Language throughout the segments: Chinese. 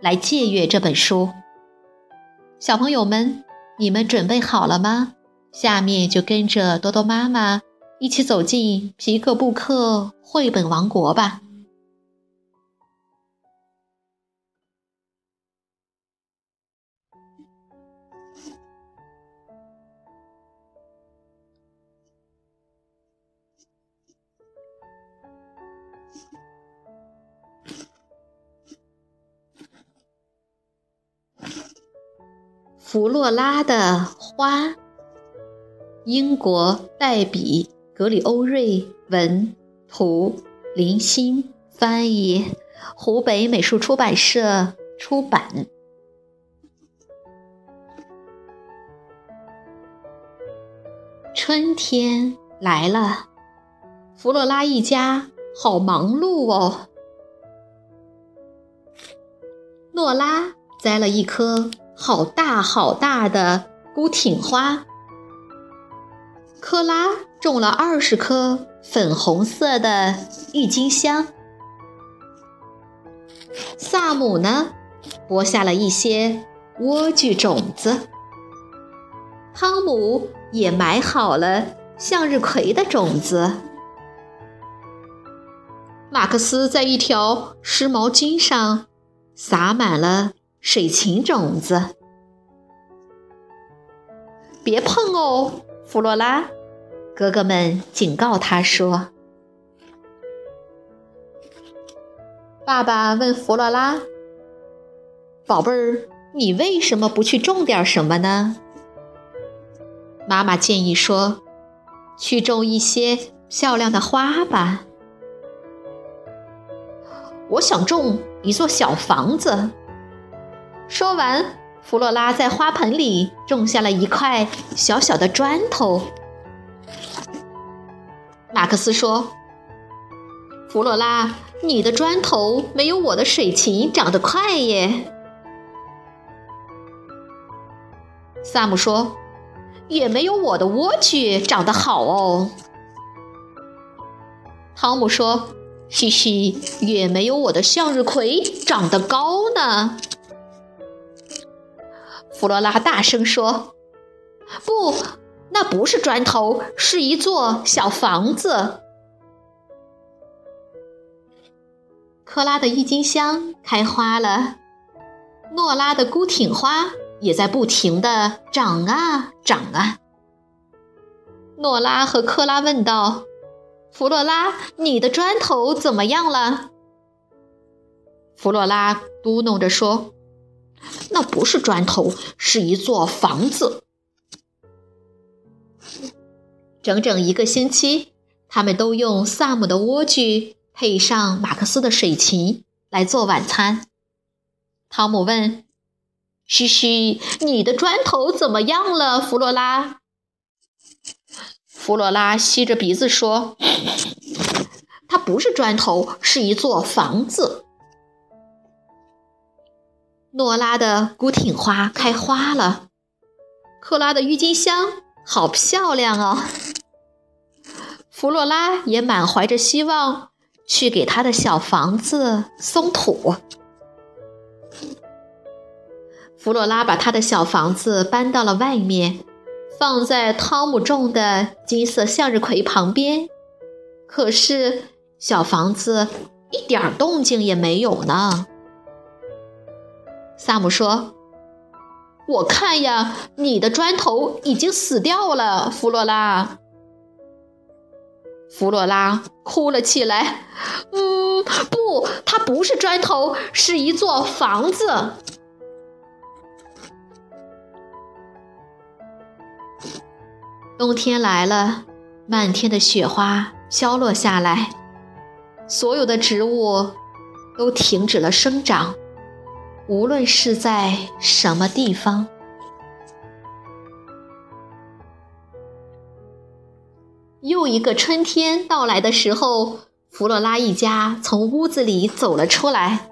来借阅这本书，小朋友们，你们准备好了吗？下面就跟着多多妈妈一起走进皮克布克绘本王国吧。弗洛拉的花，英国黛比·格里欧瑞文图，林欣翻译，湖北美术出版社出版。春天来了，弗洛拉一家好忙碌哦。诺拉栽了一棵。好大好大的孤挺花，克拉种了二十颗粉红色的郁金香，萨姆呢，播下了一些莴苣种子，汤姆也埋好了向日葵的种子，马克思在一条湿毛巾上撒满了。水芹种子，别碰哦，弗洛拉！哥哥们警告他说。爸爸问弗洛拉：“宝贝儿，你为什么不去种点什么呢？”妈妈建议说：“去种一些漂亮的花吧。”我想种一座小房子。说完，弗洛拉在花盆里种下了一块小小的砖头。马克思说：“弗洛拉，你的砖头没有我的水芹长得快耶。”萨姆说：“也没有我的莴苣长得好哦。”汤姆说：“嘻嘻，也没有我的向日葵长得高呢。”弗罗拉大声说：“不，那不是砖头，是一座小房子。”克拉的郁金香开花了，诺拉的孤挺花也在不停的长啊长啊。诺拉和克拉问道：“弗洛拉，你的砖头怎么样了？”弗洛拉嘟哝着说。那不是砖头，是一座房子。整整一个星期，他们都用萨姆的莴苣配上马克思的水芹来做晚餐。汤姆问：“嘘嘘，你的砖头怎么样了，弗洛拉？”弗洛拉吸着鼻子说：“ 它不是砖头，是一座房子。”诺拉的孤挺花开花了，克拉的郁金香好漂亮哦。弗洛拉也满怀着希望去给他的小房子松土。弗洛拉把他的小房子搬到了外面，放在汤姆种的金色向日葵旁边。可是小房子一点动静也没有呢。萨姆说：“我看呀，你的砖头已经死掉了，弗洛拉。”弗洛拉哭了起来。“嗯，不，它不是砖头，是一座房子。”冬天来了，漫天的雪花飘落下来，所有的植物都停止了生长。无论是在什么地方。又一个春天到来的时候，弗洛拉一家从屋子里走了出来。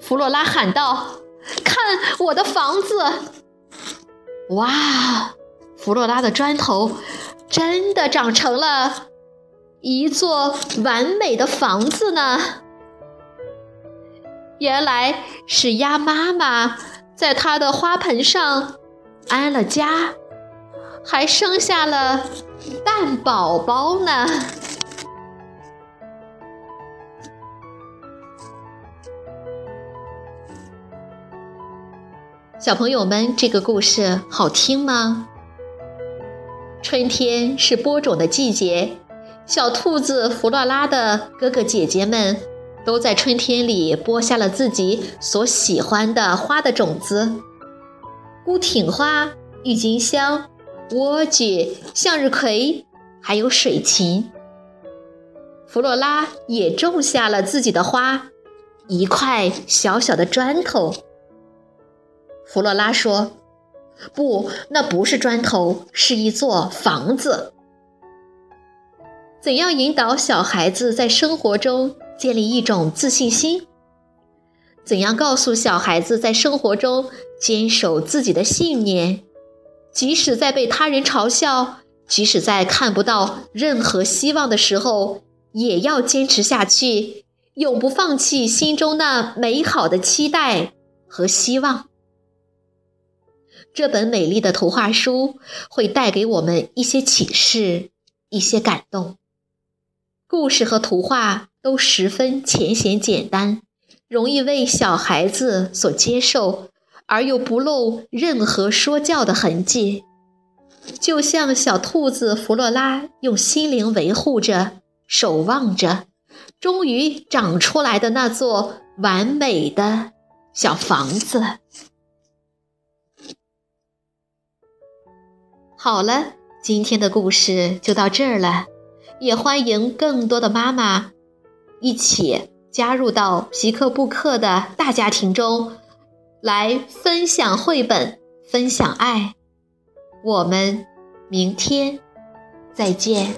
弗洛拉喊道：“看我的房子！”哇，弗洛拉的砖头真的长成了一座完美的房子呢！原来是鸭妈妈在它的花盆上安了家，还生下了。蛋宝宝呢？小朋友们，这个故事好听吗？春天是播种的季节，小兔子弗洛拉的哥哥姐姐们都在春天里播下了自己所喜欢的花的种子：孤挺花、郁金香。莴苣、向日葵，还有水芹。弗洛拉也种下了自己的花，一块小小的砖头。弗洛拉说：“不，那不是砖头，是一座房子。”怎样引导小孩子在生活中建立一种自信心？怎样告诉小孩子在生活中坚守自己的信念？即使在被他人嘲笑，即使在看不到任何希望的时候，也要坚持下去，永不放弃心中那美好的期待和希望。这本美丽的图画书会带给我们一些启示，一些感动。故事和图画都十分浅显简单，容易为小孩子所接受。而又不露任何说教的痕迹，就像小兔子弗洛拉用心灵维护着、守望着，终于长出来的那座完美的小房子。好了，今天的故事就到这儿了，也欢迎更多的妈妈一起加入到皮克布克的大家庭中。来分享绘本，分享爱。我们明天再见。